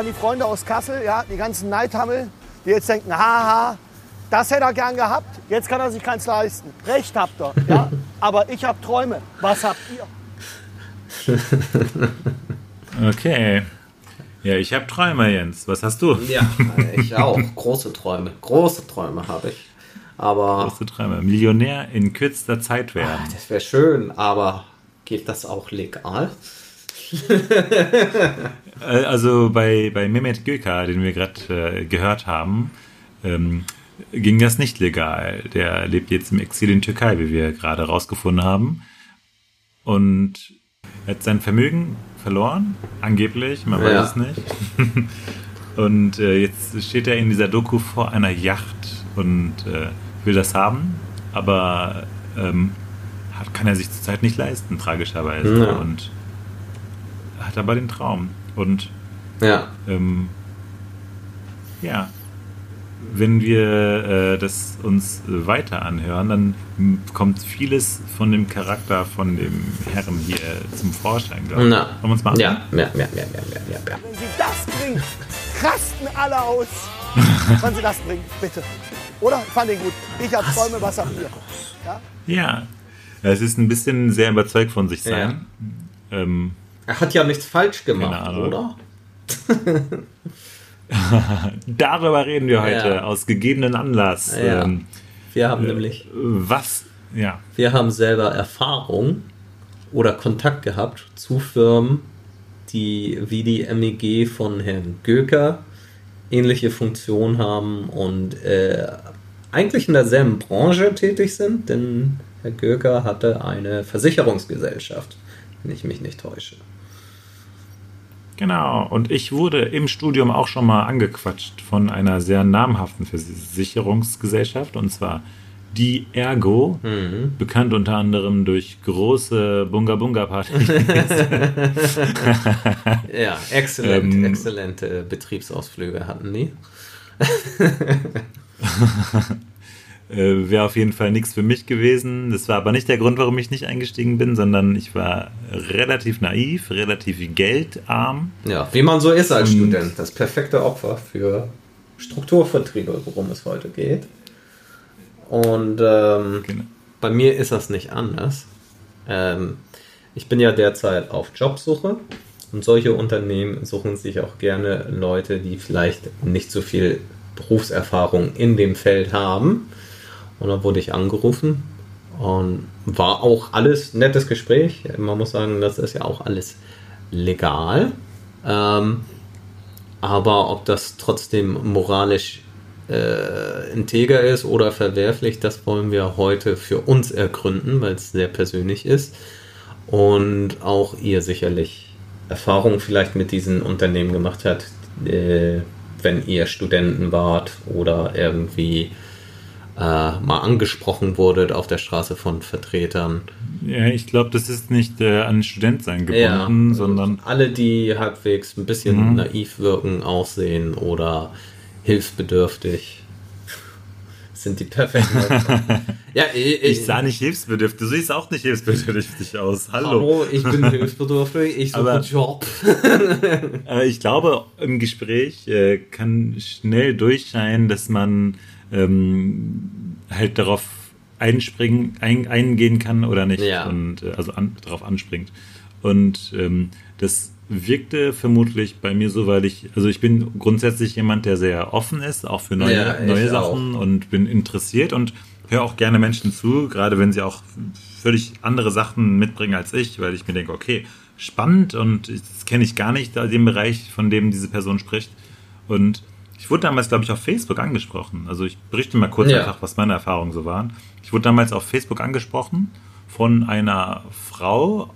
an die Freunde aus Kassel, ja, die ganzen Neidhammel, die jetzt denken, haha, das hätte er gern gehabt, jetzt kann er sich keins leisten. Recht habt ihr, ja, aber ich habe Träume. Was habt ihr? Okay. Ja, ich habe Träume, Jens. Was hast du? Ja, ich auch. Große Träume. Große Träume habe ich. Aber. Große Träume. Millionär in kürzester Zeit werden. Ach, das wäre schön, aber geht das auch legal? Äh, also bei, bei Mehmet Göker, den wir gerade äh, gehört haben, ähm, ging das nicht legal. Der lebt jetzt im Exil in Türkei, wie wir gerade rausgefunden haben. Und er hat sein Vermögen verloren, angeblich, man weiß Ja. es nicht. und äh, jetzt steht er in dieser Doku vor einer Yacht und äh, will das haben, aber ähm, hat, kann er sich zurzeit nicht leisten, tragischerweise. Ja. Und hat aber den Traum. Und Ja. ähm, ja, wenn wir äh, das uns weiter anhören, dann kommt vieles von dem Charakter von dem Herrn hier zum Vorschein, glaube ich. Na. Wollen wir uns mal Ja, anhören? ja, ja, ja, ja, ja, ja, ja. Wenn sie das bringt, rasten alle aus. Wenn sie das bringt, bitte. Oder? Ich fand den gut. Ich habe Träume, was habt ihr? Ja? Ja. Es ist ein bisschen sehr überzeugt von sich sein. Ähm, Er hat ja nichts falsch gemacht, oder? darüber reden wir heute Ja. aus gegebenen Anlass. Ja. Ähm, Wir haben nämlich, was, ja, wir haben selber Erfahrung oder Kontakt gehabt zu Firmen, die wie die MEG von Herrn Göker ähnliche Funktion haben und äh, eigentlich in derselben Branche tätig sind, denn Herr Göker hatte eine Versicherungsgesellschaft, wenn ich mich nicht täusche. Genau, und ich wurde im Studium auch schon mal angequatscht von einer sehr namhaften Versicherungsgesellschaft, und zwar die Ergo, Mhm. bekannt unter anderem durch große Bunga-Bunga-Partys. Ja, exzellent, Ähm, exzellente Betriebsausflüge hatten die. äh, Wäre auf jeden Fall nichts für mich gewesen. Das war aber nicht der Grund, warum ich nicht eingestiegen bin, sondern ich war relativ naiv, relativ geldarm. Ja, wie man so ist als Und- Student. Das perfekte Opfer für Strukturvertriebe, worum es heute geht. Und ähm, Genau. bei mir ist das nicht anders. Ähm, ich bin ja derzeit auf Jobsuche und solche Unternehmen suchen sich auch gerne Leute, die vielleicht nicht so viel Berufserfahrung in dem Feld haben. Und dann wurde ich angerufen und war auch alles nettes Gespräch. Man muss sagen, das ist ja auch alles legal. Ähm, aber ob das trotzdem moralisch äh, integer ist oder verwerflich, das wollen wir heute für uns ergründen, weil es sehr persönlich ist. Und auch ihr sicherlich Erfahrungen vielleicht mit diesen Unternehmen gemacht hat, äh, wenn ihr Studenten wart oder irgendwie äh, mal angesprochen wurdet auf der Straße von Vertretern. Ja, ich glaube, das ist nicht äh, an Studentsein gebunden, sondern alle, die halbwegs ein bisschen Mhm. naiv wirken, aussehen oder hilfsbedürftig, sind die perfekten. Ja, ich, ich sah nicht hilfsbedürftig. Du siehst auch nicht hilfsbedürftig aus. Hallo. Hallo, ich bin hilfsbedürftig, ich suche einen Job. Äh, ich glaube, im Gespräch äh, kann schnell durchscheinen, dass man ähm, halt darauf einspringen, ein, eingehen kann oder nicht. Ja. Und äh, also an, darauf anspringt. Und ähm, das wirkte vermutlich bei mir so, weil ich, also ich bin grundsätzlich jemand, der sehr offen ist, auch für neue, Ja, neue auch. Sachen und bin interessiert und höre auch gerne Menschen zu, gerade wenn sie auch völlig andere Sachen mitbringen als ich, weil ich mir denke, okay, spannend und das kenne ich gar nicht, den Bereich, von dem diese Person spricht. Und ich wurde damals, glaube ich, auf Facebook angesprochen. Also ich berichte mal kurz Ja. einfach, was meine Erfahrungen so waren. Ich wurde damals auf Facebook angesprochen von einer Frau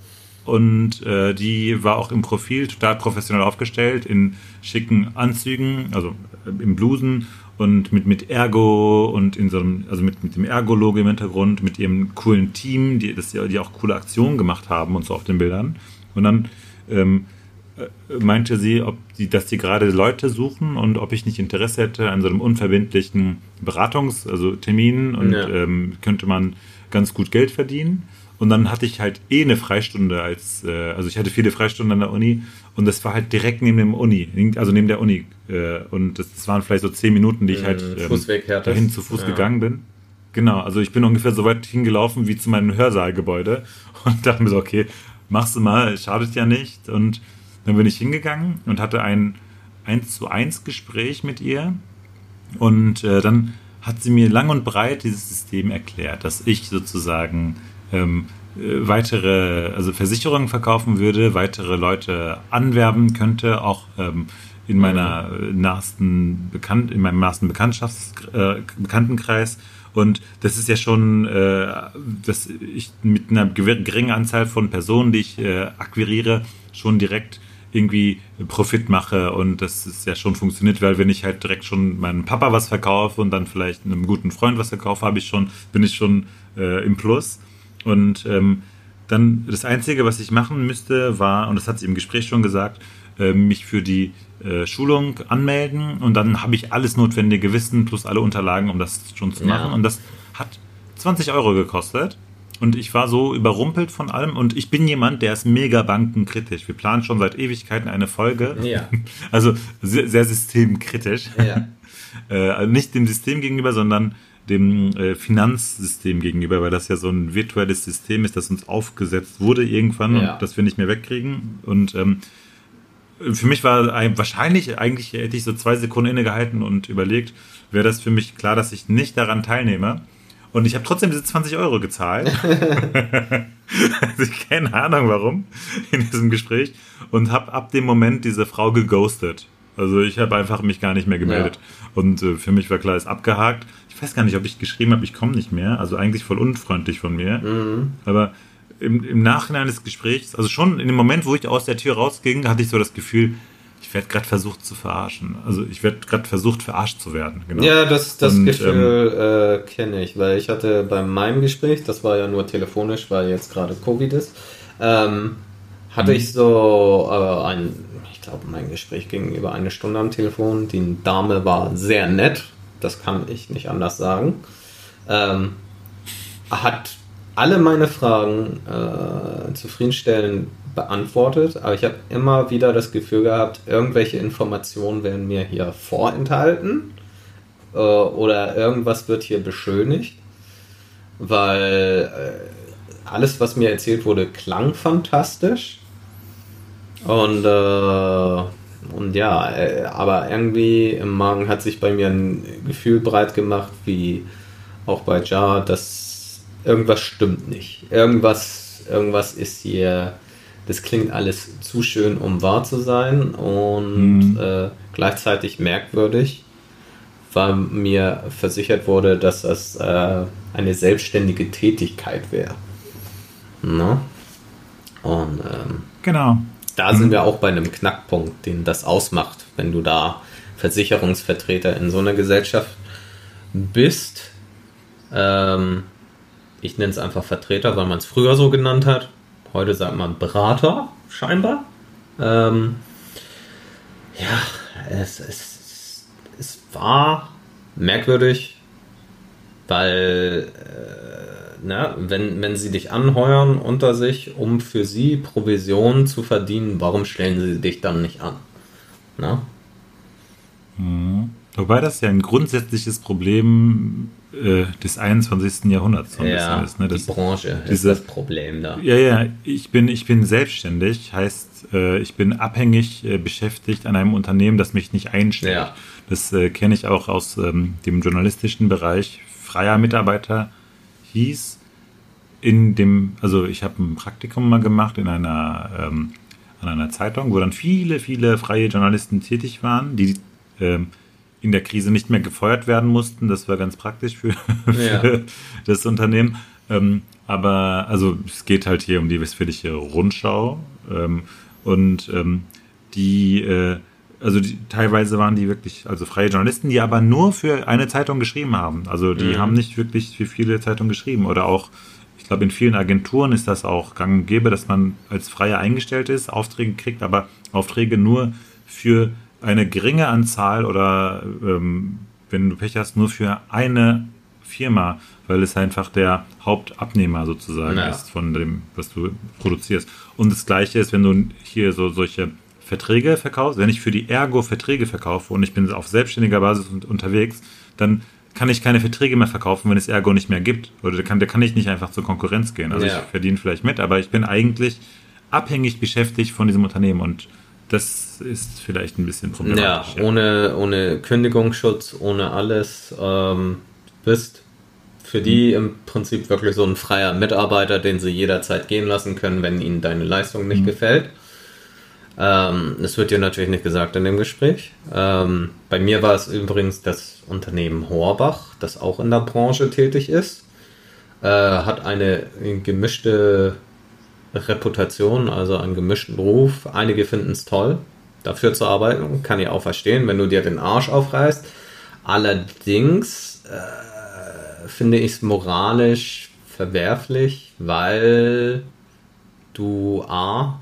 und äh, die war auch im Profil total professionell aufgestellt, in schicken Anzügen, also äh, im Blusen und mit, mit Ergo und in so einem, also mit, mit dem Ergo-Logo im Hintergrund, mit ihrem coolen Team, die, das, die auch coole Aktionen gemacht haben und so auf den Bildern. Und dann ähm, äh, meinte sie, ob die, dass die gerade Leute suchen und ob ich nicht Interesse hätte an so einem unverbindlichen Beratungs-, also Termin und Ja. ähm, könnte man ganz gut Geld verdienen. Und dann hatte ich halt eh eine Freistunde als, äh, also ich hatte viele Freistunden an der Uni und das war halt direkt neben dem Uni, also neben der Uni. Äh, und das, das waren vielleicht so zehn Minuten, die ich halt Mhm, ähm, dahin zu Fuß Ja. gegangen bin. Genau, also ich bin ungefähr so weit hingelaufen wie zu meinem Hörsaalgebäude und dachte mir so, okay, machst du mal, schadet ja nicht. Und dann bin ich hingegangen und hatte ein 1 zu 1 Gespräch mit ihr. Und äh, dann hat sie mir lang und breit dieses System erklärt, dass ich sozusagen ähm, äh, weitere, also Versicherungen verkaufen würde, weitere Leute anwerben könnte, auch ähm, in meiner nahesten Bekannt, in meinem nahesten Bekanntschafts äh, Bekanntenkreis. Und das ist ja schon, äh, dass ich mit einer geringen Anzahl von Personen, die ich äh, akquiriere, schon direkt irgendwie Profit mache und das ist ja schon funktioniert, weil wenn ich halt direkt schon meinem Papa was verkaufe und dann vielleicht einem guten Freund was verkaufe, habe ich schon, bin ich schon äh, im Plus. Und ähm, dann das Einzige, was ich machen müsste, war, und das hat sie im Gespräch schon gesagt, äh, mich für die äh, Schulung anmelden und dann habe ich alles notwendige Wissen plus alle Unterlagen, um das schon zu Ja. machen. Und das hat 20 Euro gekostet. Und ich war so überrumpelt von allem. Und ich bin jemand, der ist mega bankenkritisch. Wir planen schon seit Ewigkeiten eine Folge. Ja. Also sehr, sehr systemkritisch. Ja. Äh, also nicht dem System gegenüber, sondern dem äh, Finanzsystem gegenüber, weil das ja so ein virtuelles System ist, das uns aufgesetzt wurde irgendwann Ja. und das wir nicht mehr wegkriegen. Und ähm, für mich war ein, wahrscheinlich, eigentlich hätte ich so zwei Sekunden innegehalten und überlegt, wäre das für mich klar, dass ich nicht daran teilnehme. Und ich habe trotzdem diese 20 Euro gezahlt. also ich keine Ahnung warum in diesem Gespräch und habe ab dem Moment diese Frau geghostet. Also ich habe einfach mich gar nicht mehr gemeldet. Und äh, für mich war klar, ist abgehakt. Ich weiß gar nicht, ob ich geschrieben habe, ich komme nicht mehr. Also eigentlich voll unfreundlich von mir. Mhm. Aber im, im Nachhinein des Gesprächs, also schon in dem Moment, wo ich aus der Tür rausging, hatte ich so das Gefühl, werde gerade versucht zu verarschen. Also ich werde gerade versucht, verarscht zu werden. Genau. Ja, das, das Und, Gefühl äh, kenne ich, weil ich hatte bei meinem Gespräch, das war ja nur telefonisch, weil jetzt gerade Covid ist, ähm, hatte Mhm. ich so äh, ein, ich glaube, mein Gespräch ging über eine Stunde am Telefon. Die Dame war sehr nett, das kann ich nicht anders sagen. Ähm, hat alle meine Fragen äh, zufriedenstellend beantwortet, aber ich habe immer wieder das Gefühl gehabt, irgendwelche Informationen werden mir hier vorenthalten äh, oder irgendwas wird hier beschönigt, weil äh, alles, was mir erzählt wurde, klang fantastisch. Und, äh, und ja, äh, aber irgendwie im Magen hat sich bei mir ein Gefühl breit gemacht, wie auch bei Jar, dass irgendwas stimmt nicht. Irgendwas, irgendwas ist hier, das klingt alles zu schön, um wahr zu sein und Mhm. äh, gleichzeitig merkwürdig, weil mir versichert wurde, dass das äh, eine selbstständige Tätigkeit wäre. Ne? Und ähm, Genau. da sind wir auch bei einem Knackpunkt, den das ausmacht, wenn du da Versicherungsvertreter in so einer Gesellschaft bist. Ähm, ich nenne es einfach Vertreter, weil man es früher so genannt hat. Heute sagt man Berater, scheinbar. Ähm, ja, es, es, es war merkwürdig, weil äh, na, wenn, wenn sie dich anheuern unter sich, um für sie Provision zu verdienen, warum stellen sie dich dann nicht an? Na? Wobei das ja ein grundsätzliches Problem äh, des 21. Jahrhunderts so ein Ja, bisschen ist. Ne? Das, die Branche diese- ist das Problem da. ja, ja, ich bin, ich bin selbstständig, heißt, äh, ich bin abhängig äh, beschäftigt an einem Unternehmen, das mich nicht einstellt. Ja. Das äh, kenne ich auch aus ähm, dem journalistischen Bereich. Freier Mitarbeiter hieß in dem, also ich habe ein Praktikum mal gemacht in einer, ähm, an einer Zeitung, wo dann viele, viele freie Journalisten tätig waren, die ähm, in der Krise nicht mehr gefeuert werden mussten. Das war ganz praktisch für, Ja. für das Unternehmen. Ähm, aber also es geht halt hier um die westfälische Rundschau ähm, und ähm, die äh, also die, teilweise waren die wirklich, also freie Journalisten, die aber nur für eine Zeitung geschrieben haben. Also die Mhm. haben nicht wirklich für viele Zeitungen geschrieben. Oder auch, ich glaube, in vielen Agenturen ist das auch gang und gäbe, dass man als Freier eingestellt ist, Aufträge kriegt, aber Aufträge nur für eine geringe Anzahl oder ähm, wenn du Pech hast, nur für eine Firma, weil es einfach der Hauptabnehmer sozusagen Ja. ist von dem, was du produzierst. Und das Gleiche ist, wenn du hier so solche Verträge verkaufst, wenn ich für die Ergo Verträge verkaufe und ich bin auf selbstständiger Basis un- unterwegs, dann kann ich keine Verträge mehr verkaufen, wenn es Ergo nicht mehr gibt. Oder da kann, da kann ich nicht einfach zur Konkurrenz gehen. Also Ja. ich verdiene vielleicht mit, aber ich bin eigentlich abhängig beschäftigt von diesem Unternehmen und das ist vielleicht ein bisschen Ja, problematisch. ohne, ohne Kündigungsschutz, ohne alles. Ähm, bist für die im Prinzip wirklich so ein freier Mitarbeiter, den sie jederzeit gehen lassen können, wenn ihnen deine Leistung nicht gefällt. Ähm, das wird dir natürlich nicht gesagt in dem Gespräch. Ähm, bei mir war es übrigens das Unternehmen Horbach, das auch in der Branche tätig ist. Äh, hat eine gemischte Reputation, also einen gemischten Ruf. Einige finden es toll, dafür zu arbeiten. Kann ich auch verstehen, wenn du dir den Arsch aufreißt. Allerdings äh, finde ich es moralisch verwerflich, weil du A,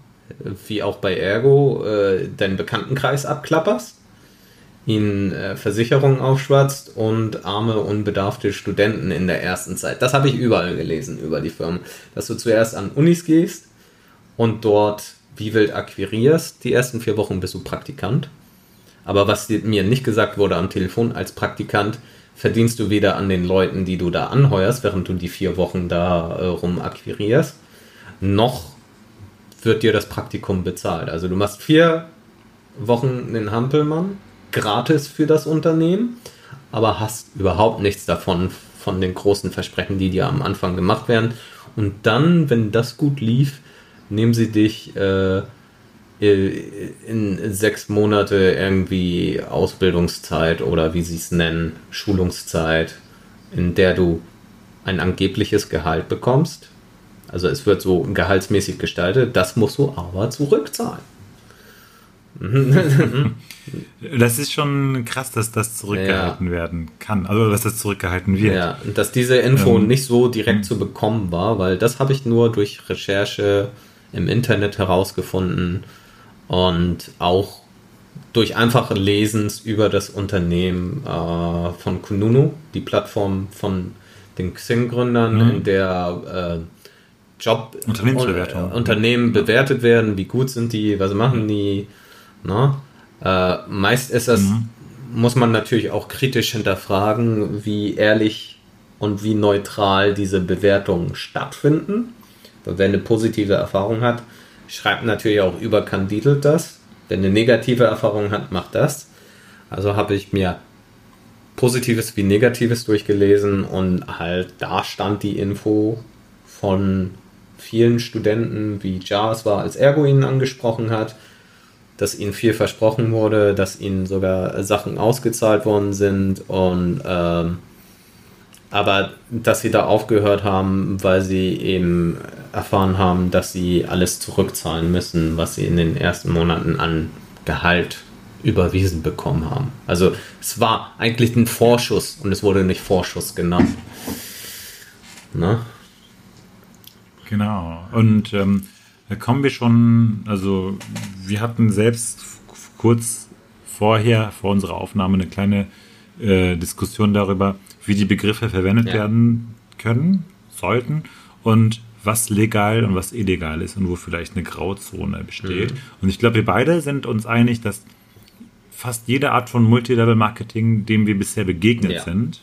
wie auch bei Ergo, äh, deinen Bekanntenkreis abklapperst, ihnen äh, Versicherungen aufschwatzt und arme, unbedarfte Studenten in der ersten Zeit. Das habe ich überall gelesen über die Firmen. Dass du zuerst an Unis gehst und dort wie wild akquirierst. Die ersten vier Wochen bist du Praktikant. Aber was mir nicht gesagt wurde am Telefon, als Praktikant verdienst du weder an den Leuten, die du da anheuerst, während du die vier Wochen da äh, rum akquirierst, noch wird dir das Praktikum bezahlt. Also du machst vier Wochen einen Hampelmann, gratis für das Unternehmen, aber hast überhaupt nichts davon, von den großen Versprechen, die dir am Anfang gemacht werden. Und dann, wenn das gut lief, nehmen sie dich äh, in sechs Monate irgendwie Ausbildungszeit oder wie sie es nennen, Schulungszeit, in der du ein angebliches Gehalt bekommst. Also es wird so gehaltsmäßig gestaltet, das musst du aber zurückzahlen. Das ist schon krass, dass das zurückgehalten werden kann. Also, dass das zurückgehalten wird. Ja, und dass diese Info Ähm, nicht so direkt zu bekommen war, weil das habe ich nur durch Recherche im Internet herausgefunden und auch durch einfache Lesens über das Unternehmen äh, von Kununu, die Plattform von den Xing-Gründern, Mhm. in der äh, Job Unternehmensbewertung. Unternehmen bewertet werden, wie gut sind die, was machen die. Ne? Äh, meist ist das, Mhm. muss man natürlich auch kritisch hinterfragen, wie ehrlich und wie neutral diese Bewertungen stattfinden. Wer eine positive Erfahrung hat, schreibt natürlich auch überkandidelt das. Wer eine negative Erfahrung hat, macht das. Also habe ich mir Positives wie Negatives durchgelesen und halt da stand die Info von vielen Studenten, wie Jars war, als Ergo ihn angesprochen hat, dass ihnen viel versprochen wurde, dass ihnen sogar Sachen ausgezahlt worden sind und ähm, aber dass sie da aufgehört haben, weil sie eben erfahren haben, dass sie alles zurückzahlen müssen, was sie in den ersten Monaten an Gehalt überwiesen bekommen haben. Also es war eigentlich ein Vorschuss und es wurde nicht Vorschuss genannt. Ne? Genau. Und ähm, da kommen wir schon, also wir hatten selbst kurz vorher, vor unserer Aufnahme, eine kleine äh, Diskussion darüber, wie die Begriffe verwendet Ja. werden können, sollten und was legal und was illegal ist und wo vielleicht eine Grauzone besteht. Und ich glaube, wir beide sind uns einig, dass fast jede Art von Multilevel-Marketing, dem wir bisher begegnet Ja. sind,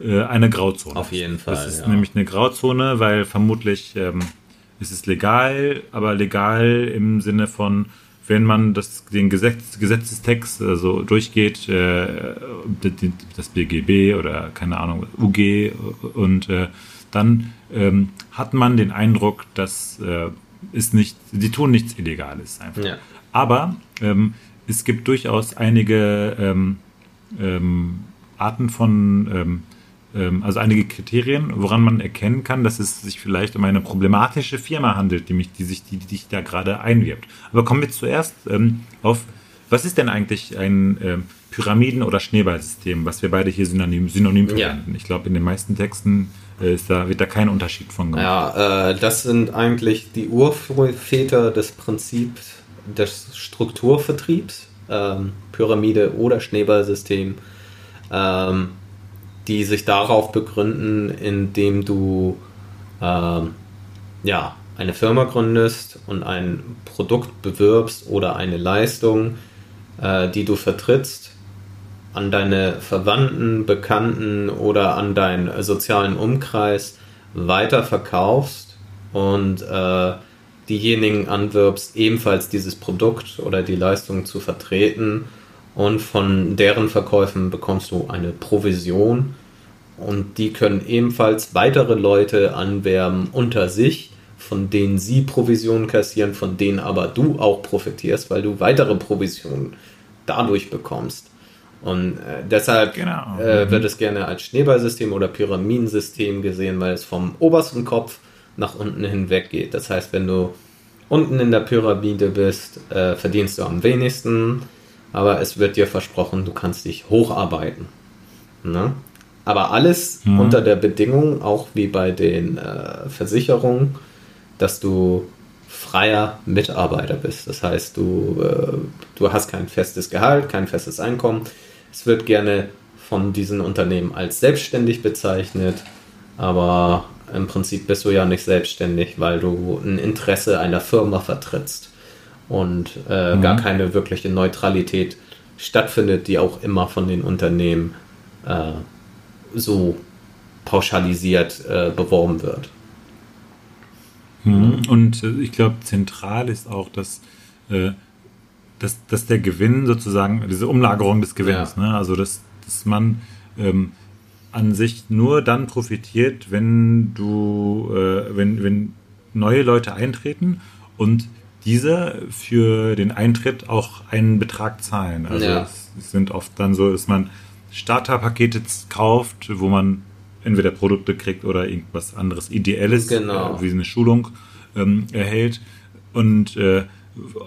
äh, eine Grauzone Auf jeden ist. Das Fall, ist ja. nämlich eine Grauzone, weil vermutlich ähm, ist es legal, aber legal im Sinne von, wenn man das, den Gesetz, Gesetzestext also durchgeht, äh, das BGB oder keine Ahnung, UG und äh, dann ähm, hat man den Eindruck, dass äh, ist nicht, die tun nichts Illegales einfach. Ja. Aber ähm, es gibt durchaus einige ähm, ähm, Arten von, ähm, also einige Kriterien, woran man erkennen kann, dass es sich vielleicht um eine problematische Firma handelt, die, mich, die, sich, die, die sich da gerade einwirbt. Aber kommen wir zuerst ähm, auf, was ist denn eigentlich ein ähm, Pyramiden- oder Schneeballsystem, was wir beide hier synonym, synonym Ja. verwenden? Ich glaube, in den meisten Texten äh, da, wird da kein Unterschied von gemacht. Ja, äh, das sind eigentlich die Urväter des Prinzips des Strukturvertriebs, ähm, Pyramide oder Schneeballsystem. Ähm, die sich darauf begründen, indem du äh, ja, eine Firma gründest und ein Produkt bewirbst oder eine Leistung, äh, die du vertrittst, an deine Verwandten, Bekannten oder an deinen sozialen Umkreis weiterverkaufst und äh, diejenigen anwirbst, ebenfalls dieses Produkt oder die Leistung zu vertreten und von deren Verkäufen bekommst du eine Provision und die können ebenfalls weitere Leute anwerben unter sich, von denen sie Provisionen kassieren, von denen aber du auch profitierst, weil du weitere Provisionen dadurch bekommst. Und äh, deshalb genau. äh, wird es gerne als Schneeballsystem oder Pyramidensystem gesehen, weil es vom obersten Kopf nach unten hinweg geht. Das heißt, wenn du unten in der Pyramide bist, äh, verdienst du am wenigsten, aber es wird dir versprochen, du kannst dich hocharbeiten. Ne? Aber alles mhm. unter der Bedingung, auch wie bei den äh, Versicherungen, dass du freier Mitarbeiter bist. Das heißt, du, äh, du hast kein festes Gehalt, kein festes Einkommen. Es wird gerne von diesen Unternehmen als selbstständig bezeichnet, aber im Prinzip bist du ja nicht selbstständig, weil du ein Interesse einer Firma vertrittst und äh, mhm. gar keine wirkliche Neutralität stattfindet, die auch immer von den Unternehmen äh, so pauschalisiert äh, beworben wird. Mhm. Und äh, ich glaube, zentral ist auch, dass, äh, dass, dass der Gewinn sozusagen, diese Umlagerung des Gewinns, ja. ne? also dass, dass man ähm, an sich nur dann profitiert, wenn du, äh, wenn, wenn neue Leute eintreten und diese für den Eintritt auch einen Betrag zahlen. Also ja. es, es sind oft dann so, dass man Starterpakete kauft, wo man entweder Produkte kriegt oder irgendwas anderes Ideelles, genau. äh, wie eine Schulung ähm, erhält. Und, äh,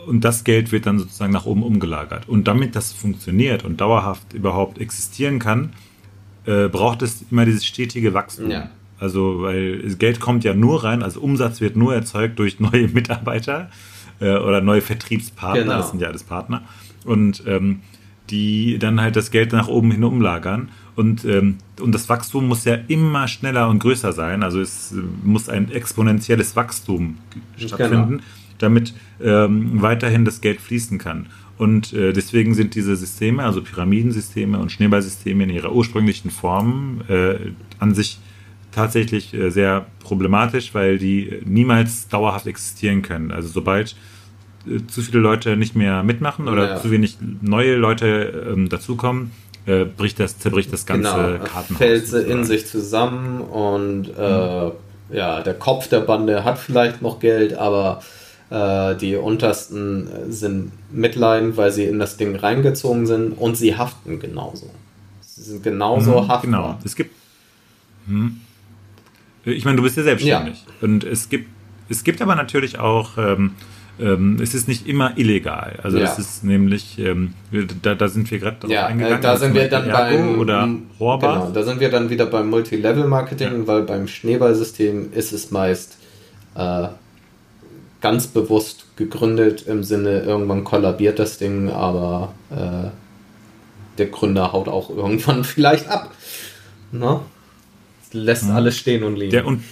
und das Geld wird dann sozusagen nach oben umgelagert. Und damit das funktioniert und dauerhaft überhaupt existieren kann, äh, braucht es immer dieses stetige Wachstum. Ja. Also, weil Geld kommt ja nur rein, also Umsatz wird nur erzeugt durch neue Mitarbeiter äh, oder neue Vertriebspartner, genau. das sind ja alles Partner. Und ähm, die dann halt das Geld nach oben hin umlagern. Und, ähm, und das Wachstum muss ja immer schneller und größer sein. Also es muss ein exponentielles Wachstum stattfinden, genau. damit ähm, weiterhin das Geld fließen kann. Und äh, deswegen sind diese Systeme, also Pyramidensysteme und Schneeballsysteme in ihrer ursprünglichen Form äh, an sich tatsächlich äh, sehr problematisch, weil die niemals dauerhaft existieren können. Also sobald äh, zu viele Leute nicht mehr mitmachen oder ja. zu wenig neue Leute ähm, dazukommen, äh, bricht das, zerbricht das ganze genau, Kartenhaus. Fällt sie in sich zusammen und äh, mhm. ja, der Kopf der Bande hat vielleicht noch Geld, aber äh, die untersten sind mitleidend, weil sie in das Ding reingezogen sind und sie haften genauso. Sie sind genauso mhm, haftbar. Genau. Es gibt. Hm. Ich meine, du bist ja selbstständig. Ja. Und es gibt, es gibt aber natürlich auch. Ähm, ähm, es ist nicht immer illegal. Also ja. es ist nämlich, ähm, da, da sind wir gerade drauf ja, eingegangen. Da sind wir dann beim oder. Genau, da sind wir dann wieder beim Multilevel-Marketing, ja. weil beim Schneeballsystem ist es meist äh, ganz bewusst gegründet im Sinne, irgendwann kollabiert das Ding, aber äh, der Gründer haut auch irgendwann vielleicht ab. Ne? Lässt mhm. alles stehen und liegen. Der, und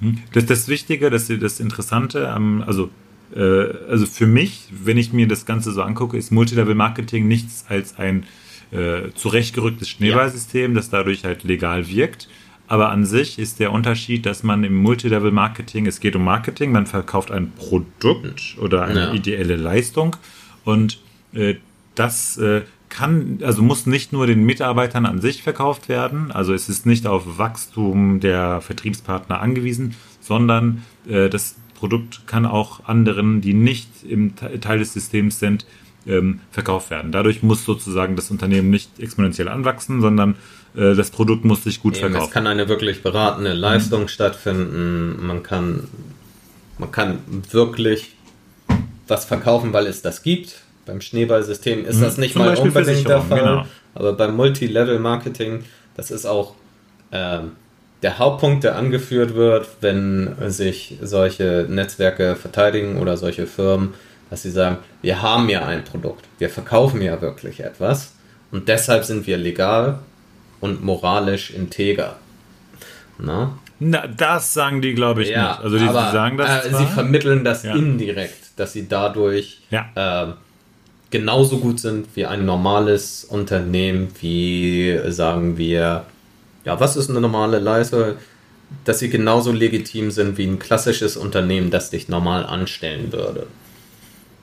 hm, das, das Wichtige, das, das Interessante, also äh, also für mich, wenn ich mir das Ganze so angucke, ist Multilevel-Marketing nichts als ein äh, zurechtgerücktes Schneeballsystem, ja. das dadurch halt legal wirkt. Aber an sich ist der Unterschied, dass man im Multilevel-Marketing, es geht um Marketing, man verkauft ein Produkt oder eine ja. ideelle Leistung und äh, das äh, kann, also muss nicht nur den Mitarbeitern an sich verkauft werden, also es ist nicht auf Wachstum der Vertriebspartner angewiesen, sondern äh, das Produkt kann auch anderen, die nicht im Teil des Systems sind, ähm, verkauft werden. Dadurch muss sozusagen das Unternehmen nicht exponentiell anwachsen, sondern äh, das Produkt muss sich gut Eben, verkaufen. Es kann eine wirklich beratende Leistung mhm. stattfinden. Man kann, man kann wirklich was verkaufen, weil es das gibt. Beim Schneeballsystem ist mhm. das nicht Zum mal Beispiel unbedingt der Fall. Genau. Aber beim Multilevel-Marketing, das ist auch ähm, der Hauptpunkt, der angeführt wird, wenn sich solche Netzwerke verteidigen oder solche Firmen, dass sie sagen, wir haben ja ein Produkt, wir verkaufen ja wirklich etwas und deshalb sind wir legal und moralisch integer. Na? Na, das sagen die, glaube ich, Ja, nicht. Also die, aber, die sagen das äh, sie vermitteln das Ja. indirekt, dass sie dadurch Ja. äh, genauso gut sind wie ein normales Unternehmen, wie sagen wir, ja, was ist eine normale Leistung? Dass sie genauso legitim sind wie ein klassisches Unternehmen, das dich normal anstellen würde.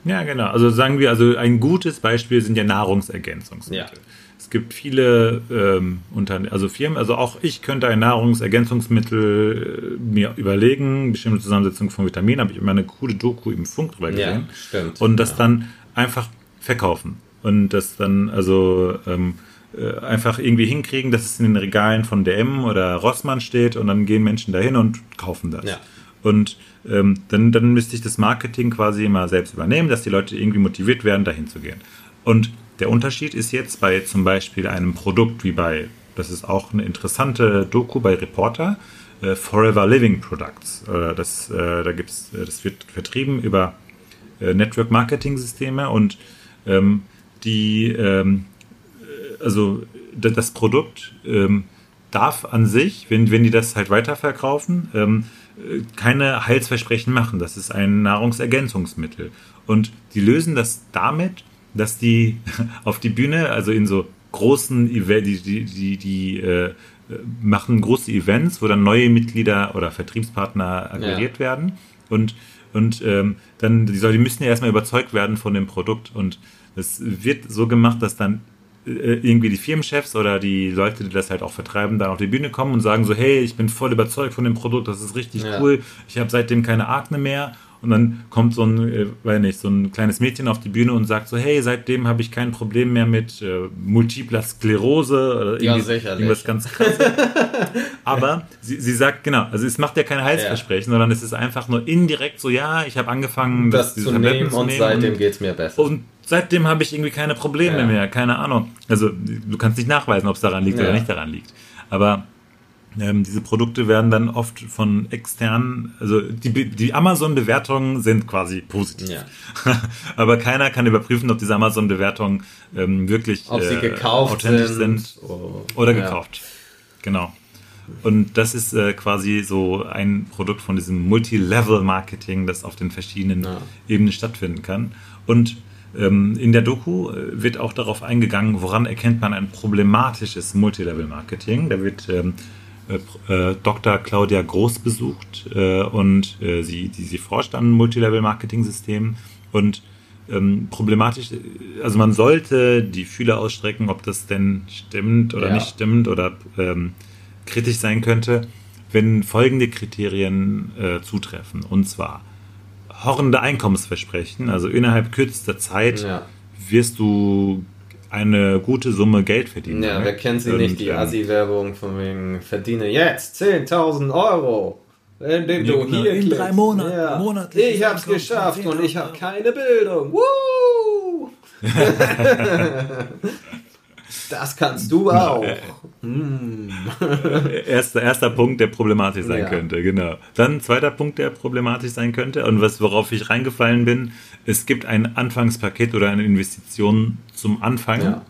Ja, genau. Also sagen wir, also ein gutes Beispiel sind ja Nahrungsergänzungsmittel. Ja. Es gibt viele ähm, Unterne also Firmen, also auch ich könnte ein Nahrungsergänzungsmittel äh, mir überlegen, bestimmte Zusammensetzung von Vitaminen, habe ich immer eine coole Doku im Funk drüber Ja, gesehen. stimmt. Und das Ja. dann einfach verkaufen. Und das dann also ähm, äh, einfach irgendwie hinkriegen, dass es in den Regalen von DM oder Rossmann steht und dann gehen Menschen dahin und kaufen das. Ja. Und ähm, dann, dann müsste ich das Marketing quasi immer selbst übernehmen, dass die Leute irgendwie motiviert werden, dahin zu gehen. Und der Unterschied ist jetzt bei zum Beispiel einem Produkt wie bei, das ist auch eine interessante Doku bei Reporter, äh, Forever Living Products. Äh, das, äh, da gibt's, äh, das wird vertrieben über äh, Network Marketing Systeme und ähm, die, ähm, äh, also das Produkt ähm, darf an sich, wenn, wenn die das halt weiterverkaufen, ähm, äh, keine Heilsversprechen machen. Das ist ein Nahrungsergänzungsmittel. Und die lösen das damit, dass die auf die Bühne, also in so großen Events, die, die, die, die äh, machen große Events, wo dann neue Mitglieder oder Vertriebspartner akquiriert werden. Und, und ähm, dann, die, soll- die müssen ja erstmal überzeugt werden von dem Produkt. Und es wird so gemacht, dass dann äh, irgendwie die Firmenchefs oder die Leute, die das halt auch vertreiben, dann auf die Bühne kommen und sagen so, hey, ich bin voll überzeugt von dem Produkt, das ist richtig Ja. cool, ich habe seitdem keine Akne mehr. Und dann kommt so ein, äh, weiß nicht, so ein kleines Mädchen auf die Bühne und sagt so, hey, seitdem habe ich kein Problem mehr mit äh, multipler Sklerose oder Ja, irgendwas ganz krasses. Aber sie, sie sagt, genau, also es macht ja keine Heilsversprechen, sondern es ist einfach nur indirekt so, ja, ich habe angefangen, das diese zu nehmen und nehmen seitdem geht es mir besser. und seitdem habe ich irgendwie keine Probleme Ja. mehr, keine Ahnung. Also du kannst nicht nachweisen, ob es daran liegt Ja. oder nicht daran liegt. Aber ähm, diese Produkte werden dann oft von externen, also die, die Amazon-Bewertungen sind quasi positiv. Ja. Aber keiner kann überprüfen, ob diese Amazon-Bewertungen ähm, wirklich Ob sie äh, gekauft authentisch sind, sind oder- oder ja. gekauft. Genau. Und das ist äh, quasi so ein Produkt von diesem Multi-Level-Marketing, das auf den verschiedenen Ja. Ebenen stattfinden kann. Und ähm, in der Doku äh, wird auch darauf eingegangen, woran erkennt man ein problematisches Multilevel-Marketing. Da wird ähm, äh, äh, Dr. Claudia Groß besucht äh, und äh, sie, die, sie forscht an Multilevel-Marketing-Systemen und ähm, problematisch, also man sollte die Fühler ausstrecken, ob das denn stimmt oder Ja. nicht stimmt oder ähm, kritisch sein könnte, wenn folgende Kriterien äh, zutreffen. Und zwar horrende Einkommensversprechen, also innerhalb kürzester Zeit Ja. wirst du eine gute Summe Geld verdienen. Ja, wer kennt sie Und, nicht, die ähm, Assi-Werbung von wegen verdiene jetzt 10.000 Euro, indem du hier In drei Monaten, Ja. monatliches Ich hab's Einkommen geschafft und ich 10.000 habe keine Bildung. Woo! das kannst du auch. Hm. Erster, erster Punkt, der problematisch sein Ja. könnte, genau. Dann zweiter Punkt, der problematisch sein könnte und was, worauf ich reingefallen bin, es gibt ein Anfangspaket oder eine Investition zum Anfang,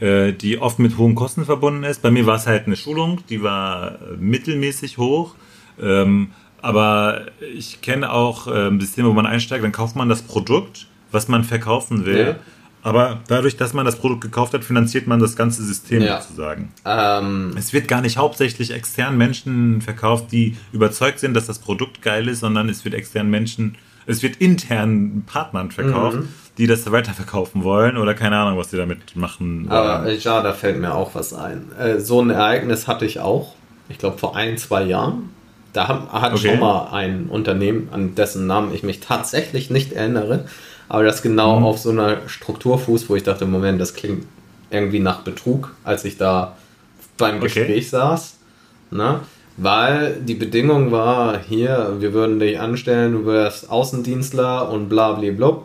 äh, die oft mit hohen Kosten verbunden ist. Bei mir war es halt eine Schulung, die war äh, mittelmäßig hoch. Ähm, aber ich kenne auch ähm, Systeme, wo man einsteigt, dann kauft man das Produkt, was man verkaufen will. Ja. Aber dadurch, dass man das Produkt gekauft hat, finanziert man das ganze System Ja. sozusagen. Ähm, Es wird gar nicht hauptsächlich externen Menschen verkauft, die überzeugt sind, dass das Produkt geil ist, sondern es wird externen Menschen, es wird internen Partnern verkauft, Mhm. die das weiterverkaufen wollen oder keine Ahnung, was die damit machen. aber ja, da fällt mir auch was ein. Äh, so ein Ereignis hatte ich auch, ich glaube vor ein, zwei Jahren. Da hat, hat Okay. schon mal ein Unternehmen, an dessen Namen ich mich tatsächlich nicht erinnere, aber das genau Mhm. auf so einer Struktur fußt, wo ich dachte, Moment, das klingt irgendwie nach Betrug, als ich da beim Okay. Gespräch saß. Ne? Weil die Bedingung war, hier, wir würden dich anstellen, du wärst Außendienstler und bla bla bla.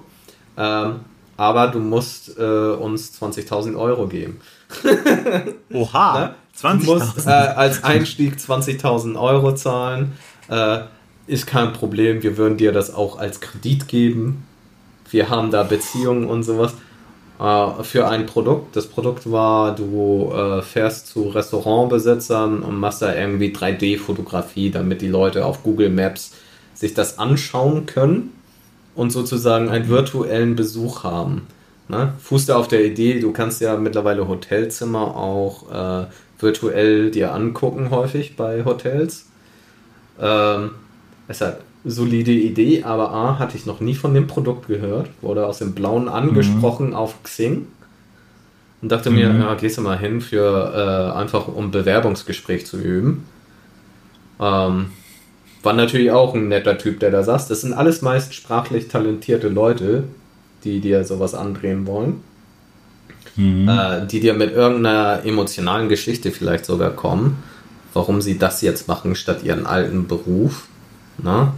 Ähm, aber du musst äh, uns 20.000 Euro geben. Oha, Ne? Du musst 20.000. äh, als Einstieg 20.000 Euro zahlen. Äh, ist kein Problem. Wir würden dir das auch als Kredit geben. Wir haben da Beziehungen und sowas. äh, für ein Produkt. Das Produkt war, du äh, fährst zu Restaurantbesitzern und machst da irgendwie 3D-Fotografie, damit die Leute auf Google Maps sich das anschauen können und sozusagen einen virtuellen Besuch haben. Ne? Fußt auf der Idee, du kannst ja mittlerweile Hotelzimmer auch äh, virtuell dir angucken, häufig bei Hotels. Ähm, es hat solide Idee, aber A, hatte ich noch nie von dem Produkt gehört, wurde aus dem Blauen angesprochen mhm. auf Xing und dachte mhm. mir, ja, gehst du mal hin für äh, einfach um Bewerbungsgespräch zu üben. Ähm, war natürlich auch ein netter Typ, der da saß. Das sind alles meist sprachlich talentierte Leute, die dir sowas andrehen wollen. Mhm. Äh, die dir mit irgendeiner emotionalen Geschichte vielleicht sogar kommen, warum sie das jetzt machen statt ihren alten Beruf. Na?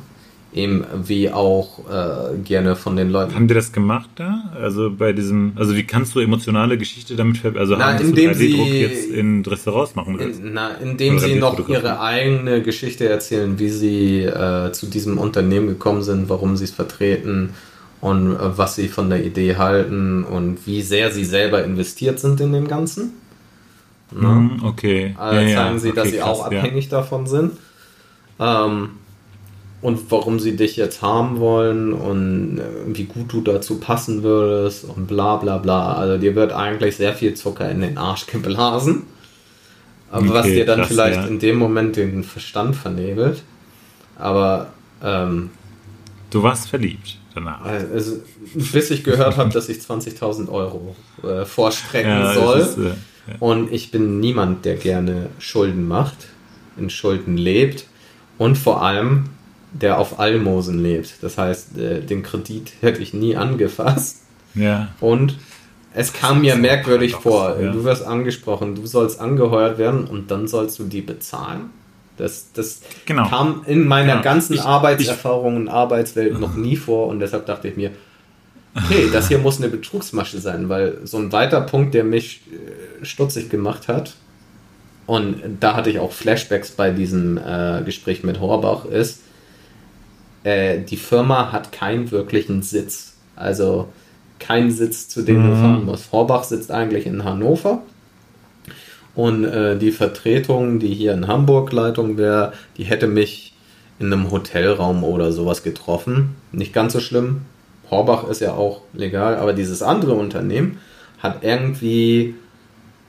Eben wie auch äh, gerne von den Leuten. Haben die das gemacht da? Also bei diesem, also wie kannst du emotionale Geschichte damit ver also na, haben indem sie jetzt in Restaurants machen willst? In, na, indem sie noch ihre eigene Geschichte erzählen, wie sie äh, zu diesem Unternehmen gekommen sind, warum sie es vertreten und äh, was sie von der Idee halten und wie sehr sie selber investiert sind in dem Ganzen. Mm, okay. Also ja, zeigen ja. sie, dass okay, sie auch abhängig ja. davon sind. Ähm, und warum sie dich jetzt haben wollen und äh, wie gut du dazu passen würdest und bla bla bla. Also dir wird eigentlich sehr viel Zucker in den Arsch geblasen. Aber okay, was dir dann krass, vielleicht ja. in dem Moment den Verstand vernebelt. Aber ähm, du warst verliebt danach. Also, bis ich gehört habe, dass ich 20.000 Euro äh, vorstrecken ja, soll. Ist, äh, ja. Und ich bin niemand, der gerne Schulden macht, in Schulden lebt und vor allem der auf Almosen lebt. Das heißt, äh, den Kredit hätte ich nie angefasst. Ja. Und es kam mir merkwürdig vor. Ja. Du wirst angesprochen, du sollst angeheuert werden und dann sollst du die bezahlen. Das, das genau. kam in meiner genau. ganzen ich, Arbeitserfahrung und Arbeitswelt noch nie vor und deshalb dachte ich mir, okay, das hier muss eine Betrugsmasche sein, weil so ein weiter Punkt, der mich äh, stutzig gemacht hat, und da hatte ich auch Flashbacks bei diesem äh, Gespräch mit Horbach, ist, äh, die Firma hat keinen wirklichen Sitz. Also keinen Sitz, zu dem mhm. du fahren musst. Horbach sitzt eigentlich in Hannover. Und äh, die Vertretung, die hier in Hamburg Leitung wäre, die hätte mich in einem Hotelraum oder sowas getroffen. Nicht ganz so schlimm. Horbach ist ja auch legal, aber dieses andere Unternehmen hat irgendwie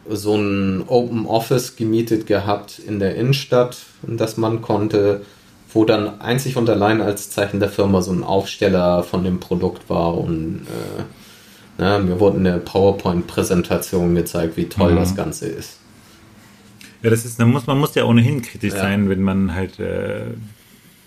so ein Open Office gemietet gehabt in der Innenstadt, in das man konnte wo dann einzig und allein als Zeichen der Firma so ein Aufsteller von dem Produkt war und äh, ne, mir wurde eine PowerPoint-Präsentation gezeigt, wie toll mhm. das Ganze ist. Ja, das ist, man muss, man muss ja ohnehin kritisch ja. sein, wenn man halt äh,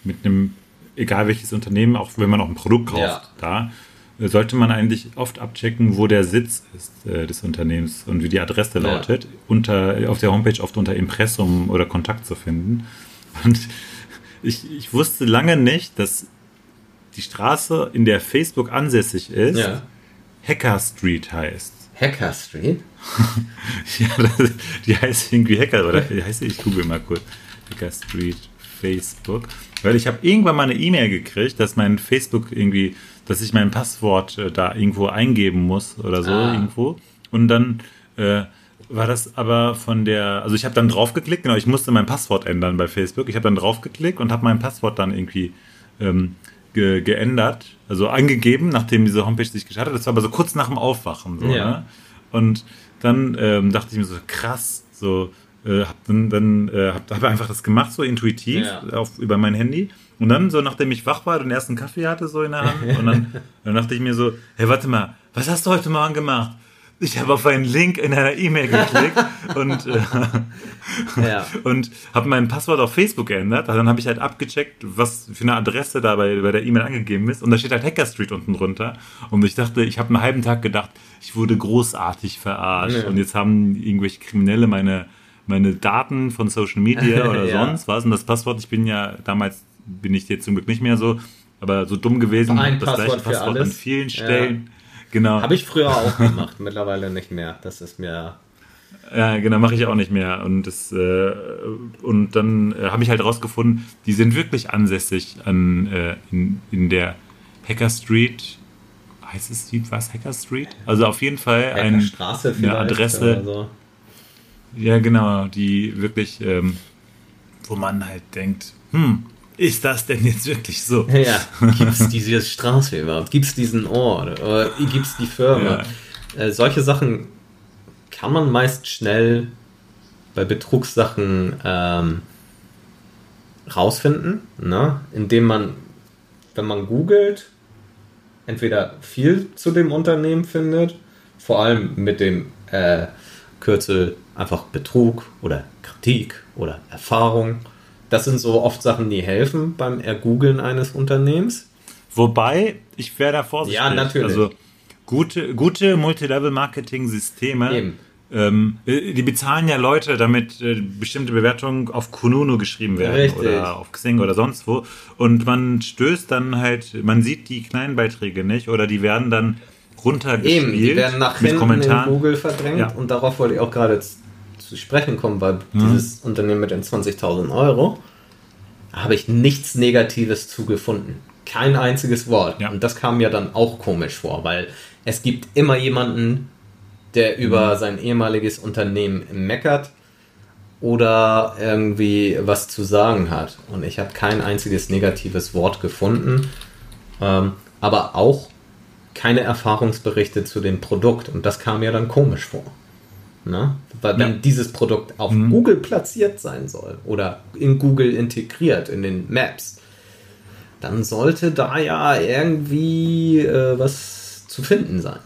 mit einem, egal welches Unternehmen, auch wenn man auch ein Produkt kauft, ja. da äh, sollte man eigentlich oft abchecken, wo der Sitz ist äh, des Unternehmens und wie die Adresse ja. lautet. Unter, auf der Homepage oft unter Impressum oder Kontakt zu finden. Und ich, ich wusste lange nicht, dass die Straße, in der Facebook ansässig ist, ja. Hacker Street heißt. Hacker Street? ja, das, die heißt irgendwie Hacker, oder die heißt, ich google mal kurz. Hacker Street Facebook. Weil ich habe irgendwann mal eine E-Mail gekriegt, dass mein Facebook irgendwie, dass ich mein Passwort äh, da irgendwo eingeben muss oder so ah. irgendwo. Und dann äh, war das aber von der, also ich habe dann draufgeklickt, genau, ich musste mein Passwort ändern bei Facebook. Ich habe dann draufgeklickt und habe mein Passwort dann irgendwie ähm, ge geändert, also angegeben, nachdem diese Homepage sich gestartet hat. Das war aber so kurz nach dem Aufwachen. So, ja. ne? Und dann ähm, dachte ich mir so, krass, so, äh, hab dann, dann äh, hab, hab einfach das gemacht, so intuitiv, ja. auf, über mein Handy. Und dann, so nachdem ich wach war, den ersten Kaffee hatte, so in der Hand, und dann, dann dachte ich mir so, hey, warte mal, was hast du heute Morgen gemacht? Ich habe auf einen Link in einer E-Mail geklickt und, äh, ja. und habe mein Passwort auf Facebook geändert. Also dann habe ich halt abgecheckt, was für eine Adresse da bei, bei der E-Mail angegeben ist. Und da steht halt Hacker Street unten drunter. Und ich dachte, ich habe einen halben Tag gedacht, ich wurde großartig verarscht. Ja. Und jetzt haben irgendwelche Kriminelle meine, meine Daten von Social Media oder ja. sonst was. Und das Passwort, ich bin ja damals, bin ich jetzt zum Glück nicht mehr so, aber so dumm gewesen, Ein das Passwort gleiche Passwort an vielen Stellen. Genau. Habe ich früher auch gemacht, mittlerweile nicht mehr. Das ist mir. Ja, genau, mache ich auch nicht mehr. Und, das, äh, und dann äh, habe ich halt rausgefunden, die sind wirklich ansässig an, äh, in, in der Hacker Street heißt es Street, was? Hacker Street? Also auf jeden Fall ein, eine Adresse, so. ja genau, die wirklich, ähm, wo man halt denkt, hm, ist das denn jetzt wirklich so? Ja, gibt es diese Straße überhaupt? Gibt es diesen Ort? Oder gibt es die Firma? Äh, solche Sachen kann man meist schnell bei Betrugssachen ähm, rausfinden, ne? indem man, wenn man googelt, entweder viel zu dem Unternehmen findet, vor allem mit dem äh, Kürzel einfach Betrug oder Kritik oder Erfahrung. Das sind so oft Sachen, die helfen beim Ergoogeln eines Unternehmens. Wobei, ich wäre da vorsichtig. Ja, natürlich. Also gute, gute Multilevel-Marketing-Systeme, ähm, äh, die bezahlen ja Leute, damit äh, bestimmte Bewertungen auf Kununu geschrieben werden Richtig. oder auf Xing oder sonst wo. Und man stößt dann halt, man sieht die kleinen Beiträge nicht oder die werden dann runtergespielt Eben, die werden nach mit hinten Kommentaren. in Google verdrängt Ja. und darauf wollte ich auch gerade zu sprechen kommen, weil dieses Unternehmen mit den 20.000 Euro habe ich nichts Negatives zugefunden. Kein einziges Wort. Ja. Und das kam mir dann auch komisch vor, weil es gibt immer jemanden, der über sein ehemaliges Unternehmen meckert oder irgendwie was zu sagen hat. Und ich habe kein einziges negatives Wort gefunden, ähm, aber auch keine Erfahrungsberichte zu dem Produkt. Und das kam mir dann komisch vor. Ne? Weil wenn Ja. dieses Produkt auf Google platziert sein soll oder in Google integriert, in den Maps, dann sollte da ja irgendwie äh, was zu finden sein.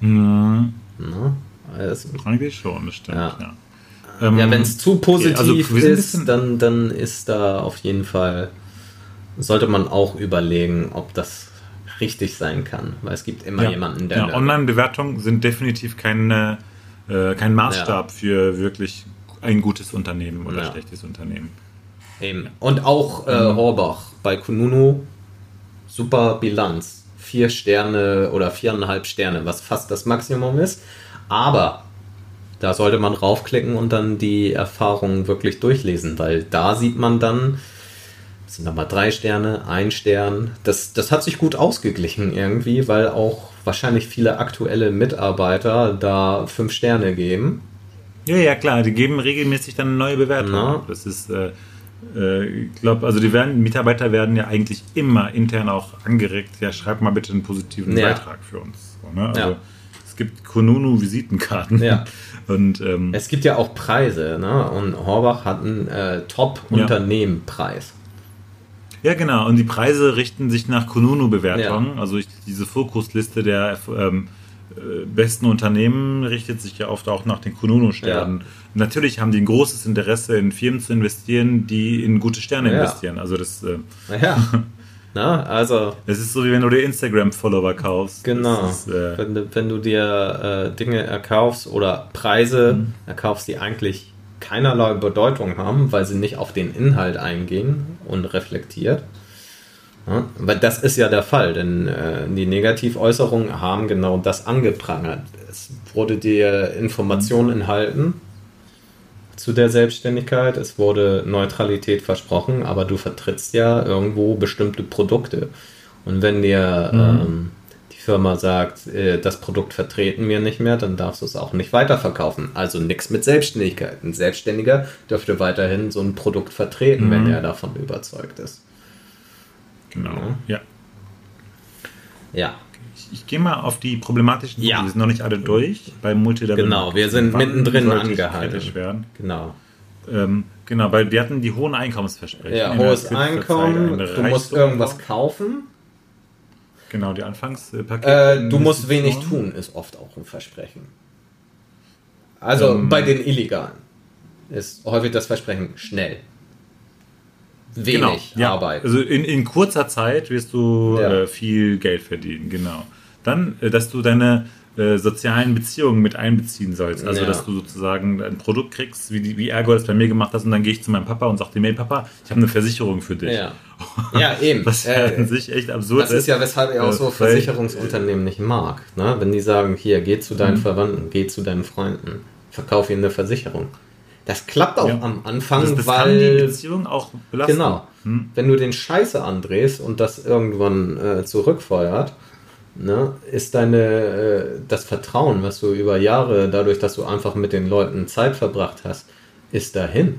Mhm. Ne? Also, Eigentlich schon, das stimmt. Ja. Ja, Ähm, ja, wenn es zu positiv also sind ein ist, dann, dann ist da auf jeden Fall, sollte man auch überlegen, ob das richtig sein kann. Weil es gibt immer ja, jemanden, der. ja. Online-Bewertungen sind definitiv keine, äh, kein Maßstab für wirklich ein gutes Unternehmen oder Ja. schlechtes Unternehmen. Eben. Und auch äh, Mhm. Horbach bei Kununu, super Bilanz. Vier Sterne oder viereinhalb Sterne, was fast das Maximum ist. Aber da sollte man raufklicken und dann die Erfahrungen wirklich durchlesen, weil da sieht man dann, das sind nochmal drei Sterne, ein Stern. Das, das hat sich gut ausgeglichen irgendwie, weil auch wahrscheinlich viele aktuelle Mitarbeiter da fünf Sterne geben. Ja, ja, klar, die geben regelmäßig dann eine neue Bewertung. Na. Das ist, äh, äh, ich glaube, also die werden, Mitarbeiter werden ja eigentlich immer intern auch angeregt, ja, schreib mal bitte einen positiven Ja. Beitrag für uns. So, ne? Also Ja. es gibt Konunu-Visitenkarten. Ja. Und ähm, Es gibt ja auch Preise, ne? Und Horbach hat einen äh, Top-Unternehmen-Preis. Ja, genau. Und die Preise richten sich nach Kununu-Bewertungen. Also ich, diese Fokusliste der ähm, äh, besten Unternehmen richtet sich ja oft auch nach den Kununu-Sternen. Natürlich haben die ein großes Interesse, in Firmen zu investieren, die in gute Sterne Ja. investieren. Also das, äh, Naja. Na, also, das ist so, wie wenn du dir Instagram-Follower kaufst. genau. Ist, äh, wenn, du, wenn du dir äh, Dinge erkaufst oder Preise Mhm. erkaufst, die eigentlich keinerlei Bedeutung haben, weil sie nicht auf den Inhalt eingehen und reflektiert. Ja, weil das ist ja der Fall, denn äh, die Negativäußerungen haben genau das angeprangert. Es wurde dir Information enthalten zu der Selbstständigkeit, es wurde Neutralität versprochen, aber du vertrittst ja irgendwo bestimmte Produkte. Und wenn dir ähm, die Firma sagt, äh, das Produkt vertreten wir nicht mehr, dann darfst du es auch nicht weiterverkaufen. Also nichts mit Selbstständigkeit. Ein Selbstständiger dürfte weiterhin so ein Produkt vertreten, wenn er davon überzeugt ist. genau. Ja. Ja, Ich, ich gehe mal auf die problematischen Ja. Punkte. Die sind noch nicht alle durch. Bei Multilevel. Genau, wir sind Wann mittendrin angehalten. genau. Ähm, genau, weil wir hatten die hohen Einkommensversprechen. Ja, hohes Einkommen, du musst irgendwas kaufen. Genau, die Anfangspakete. Äh, du musst wenig tun, ist oft auch ein Versprechen. Also Ähm. bei den Illegalen ist häufig das Versprechen schnell. Wenig Genau, ja. Arbeit. Also in, in kurzer Zeit wirst du Ja. äh, viel Geld verdienen, genau. Dann, äh, dass du deine äh, sozialen Beziehungen mit einbeziehen sollst. Also, Ja. dass du sozusagen ein Produkt kriegst, wie, die, wie Ergo das bei mir gemacht hat, und dann gehe ich zu meinem Papa und sage dem, hey Papa, ich habe eine Versicherung für dich. ja. ja, eben. Was ja Äh, an sich echt absurd Das ist ja, weshalb ich auch Äh, so weil- Versicherungsunternehmen nicht mag. Ne? Wenn die sagen, hier, geh zu Mhm. deinen Verwandten, geh zu deinen Freunden, verkauf ihnen eine Versicherung. Das klappt auch Ja. am Anfang, das, das kann die weil Beziehung auch belasten. Genau. Hm? Wenn du den Scheiße andrehst und das irgendwann äh, zurückfeuert, ne, ist deine, äh, das Vertrauen, was du über Jahre, dadurch, dass du einfach mit den Leuten Zeit verbracht hast, ist dahin.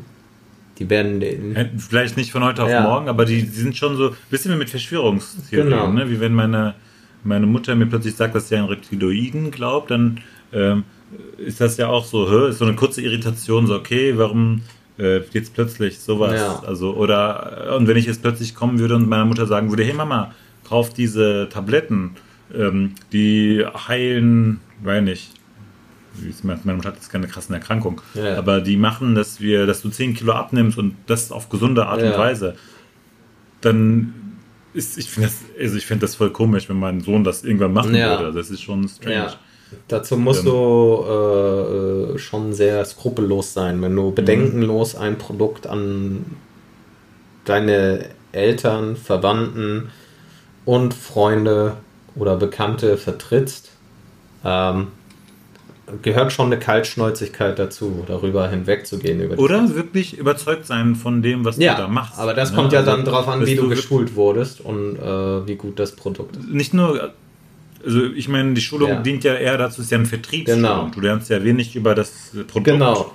Die werden den, Äh, Vielleicht nicht von heute auf Ja. morgen, aber die, die sind schon so, wissen wir mit Verschwörungstheorien, Genau. ne? wie wenn meine, meine Mutter mir plötzlich sagt, dass sie an Reptiloiden glaubt, dann ähm, ist das ja auch so, hä? ist so eine kurze Irritation, so okay, warum äh, jetzt plötzlich sowas? Ja. Also, oder, und wenn ich jetzt plötzlich kommen würde und meiner Mutter sagen würde, hey Mama, kauf diese Tabletten, ähm, die heilen, weiß nicht, Mutter hat jetzt keine krassen Erkrankung, Ja. aber die machen, dass wir, dass du 10 Kilo abnimmst und das auf gesunde Art und Ja. Weise, dann ist, ich finde das, also ich finde das voll komisch, wenn mein Sohn das irgendwann machen Ja. würde. Das ist schon strange. Dazu musst Ähm. du äh, äh, schon sehr skrupellos sein, wenn du bedenkenlos ein Produkt an deine Eltern, Verwandten und Freunde oder Bekannte vertrittst. Ähm, gehört schon eine Kaltschnäuzigkeit dazu, darüber hinwegzugehen. Über Oder wirklich überzeugt sein von dem, was ja, du da machst. aber das ne? kommt ja Also, dann drauf an, wie du wirklich- geschult wurdest und äh, wie gut das Produkt ist. Nicht nur, also ich meine, die Schulung Ja. dient ja eher dazu, ist ja ein Vertriebsschulung. Genau. Du lernst ja wenig über das Produkt. Genau.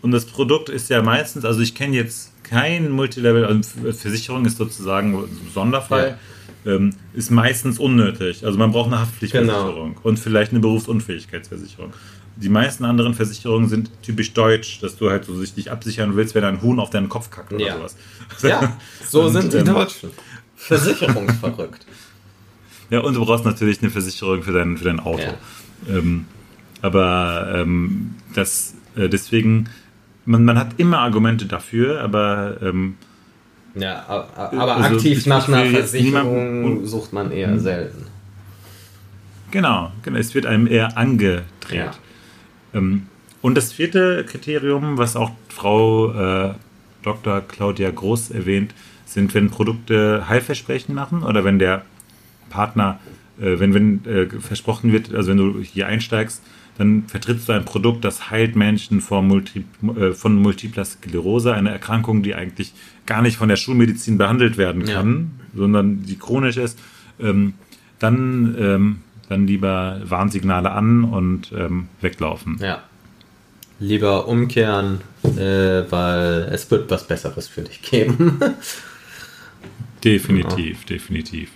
Und das Produkt ist ja meistens, also ich kenne jetzt kein Multilevel, also Versicherung ist sozusagen ein Sonderfall, ähm, ist meistens unnötig. Also man braucht eine Haftpflichtversicherung Genau. und vielleicht eine Berufsunfähigkeitsversicherung. Die meisten anderen Versicherungen sind typisch deutsch, dass du halt so sich dich absichern willst, wenn ein Huhn auf deinen Kopf kackt oder Ja. sowas. Ja, so Und, sind die ähm, Deutschen. Versicherungsverrückt. Ja, und du brauchst natürlich eine Versicherung für dein, für dein Auto. Ähm, aber ähm, das äh, deswegen, man, man hat immer Argumente dafür, aber ähm, Ja, a- aber Also, aktiv nach einer Versicherung sucht man eher selten. genau, genau, es wird einem eher angedreht. Ja. Ähm, und das vierte Kriterium, was auch Frau äh, Dr. Claudia Groß erwähnt, sind, wenn Produkte Heilversprechen machen oder wenn der Partner, äh, wenn, wenn äh, versprochen wird, also wenn du hier einsteigst, dann vertrittst du ein Produkt, das heilt Menschen vor Multi, äh, von Multipler Sklerose, eine Erkrankung, die eigentlich gar nicht von der Schulmedizin behandelt werden Ja. kann, sondern die chronisch ist. Ähm, dann, ähm, dann lieber Warnsignale an und ähm, weglaufen. Ja. Lieber umkehren, äh, weil es wird was Besseres für dich geben. Definitiv, definitiv.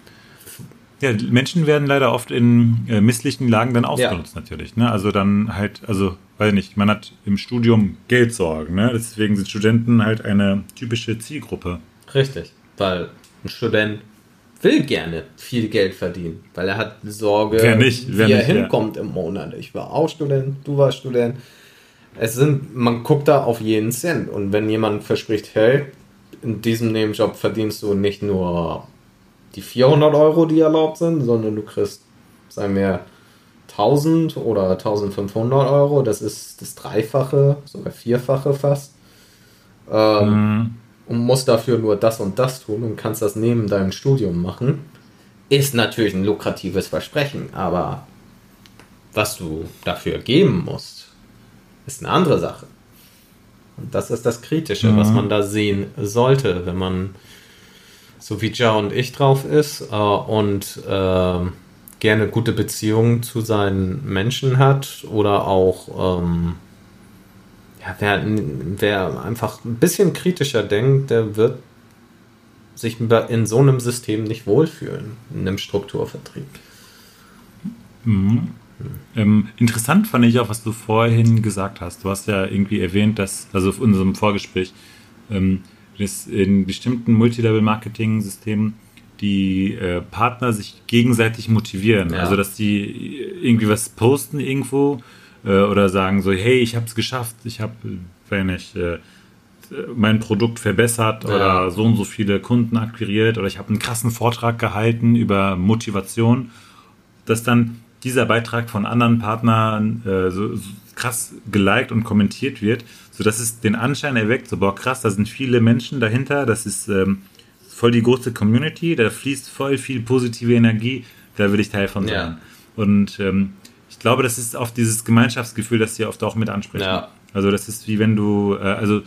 Ja, Menschen werden leider oft in äh, misslichen Lagen dann ausgenutzt natürlich. Ne? Also dann halt, also weiß nicht, man hat im Studium Geldsorgen. Ne? Deswegen sind Studenten halt eine typische Zielgruppe. Richtig, weil ein Student will gerne viel Geld verdienen, weil er hat Sorge, Wer nicht, wer wie er nicht, ja. hinkommt im Monat. Ich war auch Student, du warst Student. Es sind, man guckt da auf jeden Cent und wenn jemand verspricht, hey, in diesem Nebenjob verdienst du nicht nur die 400 Euro, die erlaubt sind, sondern du kriegst, sagen wir, 1000 oder 1500 Euro, das ist das Dreifache, sogar Vierfache fast. Ähm, Mhm. und musst dafür nur das und das tun und kannst das neben deinem Studium machen, ist natürlich ein lukratives Versprechen, aber was du dafür geben musst, ist eine andere Sache. Und das ist das Kritische, was man da sehen sollte, wenn man so wie Ja und ich drauf ist äh, und ähm, gerne gute Beziehungen zu seinen Menschen hat oder auch ähm, ja, wer, wer einfach ein bisschen kritischer denkt, der wird sich in so einem System nicht wohlfühlen, in einem Strukturvertrieb. Ähm, interessant fand ich auch, was du vorhin gesagt hast. Du hast ja irgendwie erwähnt, dass, also auf unserem Vorgespräch, ähm, in bestimmten Multilevel-Marketing-Systemen die äh, Partner sich gegenseitig motivieren. Ja. Also, dass die irgendwie was posten irgendwo äh, oder sagen so, hey, ich habe es geschafft, ich habe, wenn ich äh, mein Produkt verbessert Ja. oder so und so viele Kunden akquiriert oder ich habe einen krassen Vortrag gehalten über Motivation, dass dann dieser Beitrag von anderen Partnern äh, so, so krass geliked und kommentiert wird, sodass es den Anschein erweckt, so boah krass, da sind viele Menschen dahinter, das ist ähm, voll die große Community, da fließt voll viel positive Energie, da will ich Teil von sein. Ja. Und ähm, ich glaube, das ist oft dieses Gemeinschaftsgefühl, das sie oft auch mit ansprechen. Ja. Also das ist wie wenn du, äh, also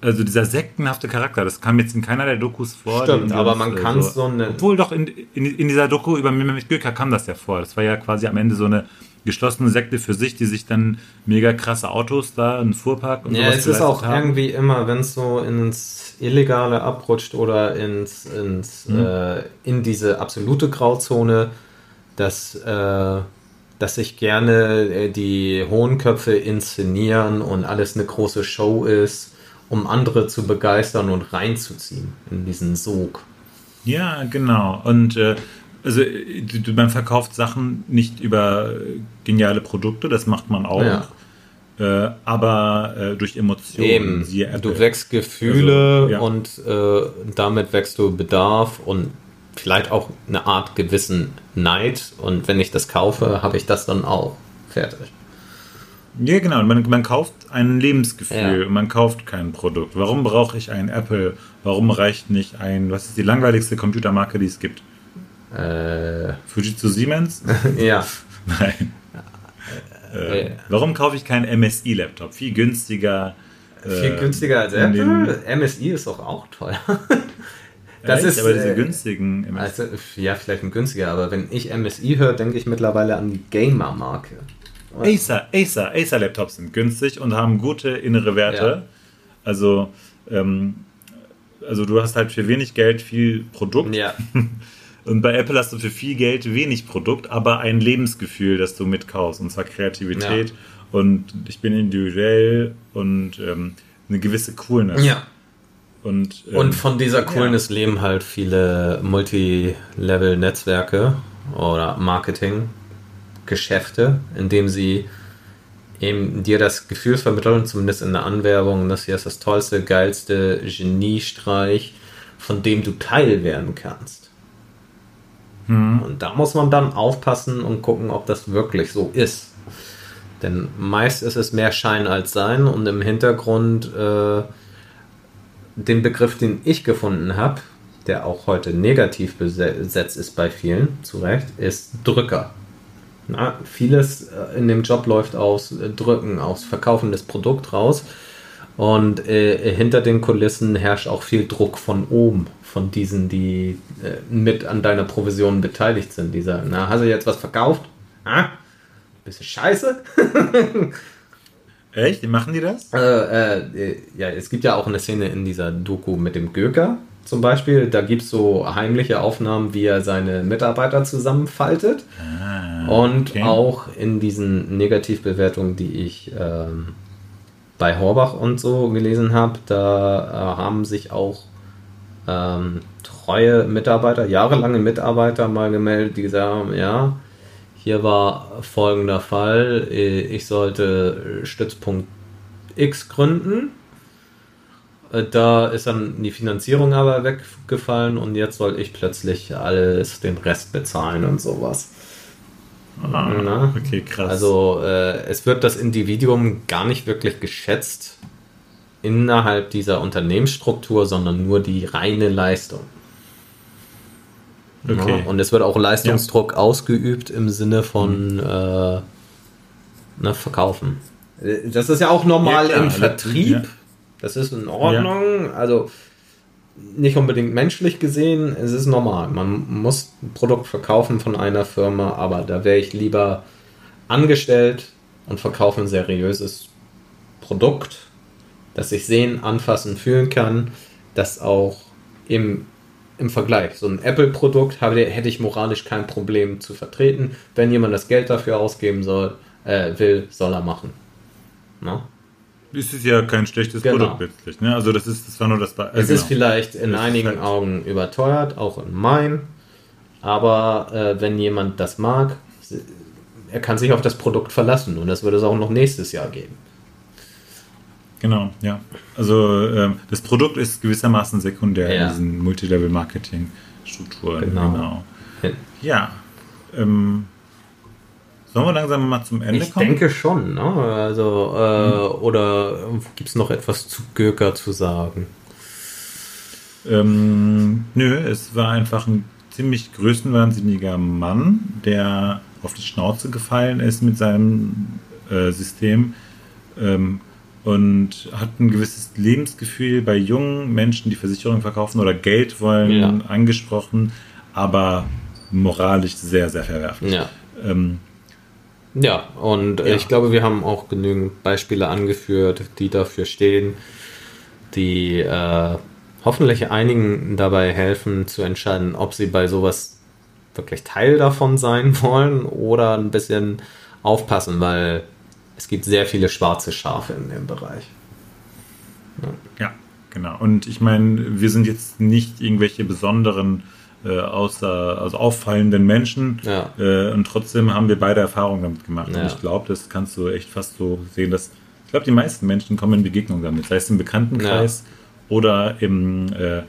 also dieser sektenhafte Charakter, das kam jetzt in keiner der Dokus vor. Stimmt, aber man äh, kann so eine- Obwohl doch in, in, in dieser Doku über Mehmet Göker kam das ja vor. Das war ja quasi am Ende so eine geschlossene Sekte für sich, die sich dann mega krasse Autos da, einen Fuhrpark und Ja, sowas es ist auch haben. irgendwie immer, wenn es so ins Illegale abrutscht oder ins, ins äh, in diese absolute Grauzone, dass, äh, dass sich gerne äh, die hohen Köpfe inszenieren und alles eine große Show ist, um andere zu begeistern und reinzuziehen in diesen Sog. Ja, genau. Und äh, also man verkauft Sachen nicht über geniale Produkte, das macht man auch. Ja. Äh, aber äh, durch Emotionen. Eben, du wächst Gefühle Also, ja. und äh, damit wächst du Bedarf und vielleicht auch eine Art gewissen Neid. Und wenn ich das kaufe, habe ich das dann auch. Fertig. Ja, genau. Man, man kauft ein Lebensgefühl Ja. und man kauft kein Produkt. Warum brauche ich ein Apple? Warum reicht nicht ein, was ist die langweiligste Computermarke, die es gibt? Äh, Fujitsu Siemens? ja. Nein. Äh, Äh. warum kaufe ich keinen MSI-Laptop? Viel günstiger. Viel äh, günstiger als Apple. MSI ist doch auch teuer. Das ist aber diese äh, günstigen MSI. Also, ja, vielleicht ein günstiger, aber wenn ich MSI höre, denke ich mittlerweile an die Gamer-Marke. Acer, Acer, Acer Laptops sind günstig und haben gute innere Werte. Ja. Also, ähm, also du hast halt für wenig Geld viel Produkt Ja, und bei Apple hast du für viel Geld wenig Produkt, aber ein Lebensgefühl, das du mitkaufst und zwar Kreativität und ich bin individuell und ähm, eine gewisse Coolness. ja. Und, ähm, Und von dieser Coolness leben halt viele Multilevel-Netzwerke oder Marketing-Geschäfte, indem sie eben dir das Gefühl vermitteln, zumindest in der Anwerbung, das hier ist das tollste, geilste Geniestreich, von dem du Teil werden kannst. Und da muss man dann aufpassen und gucken, ob das wirklich so ist. Denn meist ist es mehr Schein als Sein und im Hintergrund äh, den Begriff, den ich gefunden habe, der auch heute negativ besetzt ist bei vielen, zu Recht, ist Drücker. Na, vieles äh, in dem Job läuft aus äh, Drücken, aus Verkaufen des Produkt raus. Und äh, hinter den Kulissen herrscht auch viel Druck von oben, von diesen, die äh, mit an deiner Provision beteiligt sind. Die sagen, na, hast du jetzt was verkauft? Ah, bisschen scheiße. Echt? Machen die das? Äh, äh, ja, es gibt ja auch eine Szene in dieser Doku mit dem Göker zum Beispiel. Da gibt es so heimliche Aufnahmen, wie er seine Mitarbeiter zusammenfaltet. Und okay. auch in diesen Negativbewertungen, die ich ähm, bei Horbach und so gelesen habe, da äh, haben sich auch ähm, treue Mitarbeiter, jahrelange Mitarbeiter mal gemeldet, die gesagt haben, ja, hier war folgender Fall, äh, ich sollte Stützpunkt X gründen. Äh, Da ist dann die Finanzierung aber weggefallen und jetzt soll ich plötzlich alles, den Rest bezahlen und sowas. Ah, okay, krass. Also äh, es wird das Individuum gar nicht wirklich geschätzt innerhalb dieser Unternehmensstruktur, sondern nur die reine Leistung. Okay. Ja, und es wird auch Leistungsdruck ausgeübt im Sinne von äh, ne, Verkaufen. Äh, Das ist ja auch normal Ja, im Vertrieb. Ja. Das ist in Ordnung. Also nicht unbedingt menschlich gesehen, es ist normal. Man muss ein Produkt verkaufen von einer Firma, aber da wäre ich lieber angestellt und verkaufe ein seriöses Produkt, das ich sehen, anfassen, fühlen kann, das auch im, im Vergleich. So ein Apple-Produkt hätte ich moralisch kein Problem zu vertreten. Wenn jemand das Geld dafür ausgeben soll, äh, will, soll er machen. Na? Es ist ja kein schlechtes Genau. Produkt letztlich. Ne? Also das ist, das war nur das. Be- äh, Es ist genau. vielleicht in Das ist einigen halt- Augen überteuert, auch in meinen. Aber äh, wenn jemand das mag, er kann sich auf das Produkt verlassen und das wird es auch noch nächstes Jahr geben. Genau, ja. Also ähm, das Produkt ist gewissermaßen sekundär Ja. in diesen Multilevel-Marketing-Strukturen. Genau. Ja. Ähm, sollen wir langsam mal zum Ende Ich kommen? denke schon, ne? Also, äh, oder gibt es noch etwas zu Göker zu sagen? Ähm, nö, es war einfach ein ziemlich größenwahnsinniger Mann, der auf die Schnauze gefallen ist mit seinem äh, System. Ähm, und hat ein gewisses Lebensgefühl bei jungen Menschen, die Versicherungen verkaufen oder Geld wollen, Ja. angesprochen, aber moralisch sehr, sehr verwerflich. Ja. Ähm, Ja, und Ja. ich glaube, wir haben auch genügend Beispiele angeführt, die dafür stehen, die äh, hoffentlich einigen dabei helfen zu entscheiden, ob sie bei sowas wirklich Teil davon sein wollen oder ein bisschen aufpassen, weil es gibt sehr viele schwarze Schafe in dem Bereich. Ja, genau. Und ich meine, wir sind jetzt nicht irgendwelche besonderen, äh, außer, also auffallenden Menschen. Ja. Äh, und trotzdem haben wir beide Erfahrungen damit gemacht. Ja. Und ich glaube, das kannst du echt fast so sehen, dass ich glaube, die meisten Menschen kommen in Begegnung damit, sei es im Bekanntenkreis oder im äh,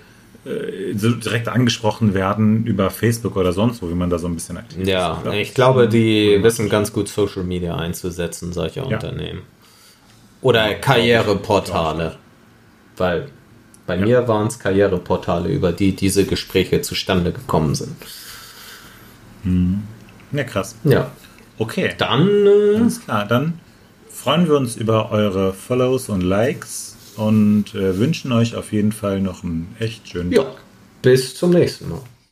so direkt angesprochen werden über Facebook oder sonst wo, wie man da so ein bisschen aktiv Ja, ist. glaub, ich glaube, die wissen ganz gut Social Media einzusetzen, solche Ja. Unternehmen. Oder Karriereportale. Weil bei mir waren es Karriereportale, über die diese Gespräche zustande gekommen sind. Ja, krass. Ja, Okay. dann äh, Alles klar, dann freuen wir uns über eure Follows und Likes und äh, wünschen euch auf jeden Fall noch einen echt schönen ja, Tag. bis zum nächsten Mal.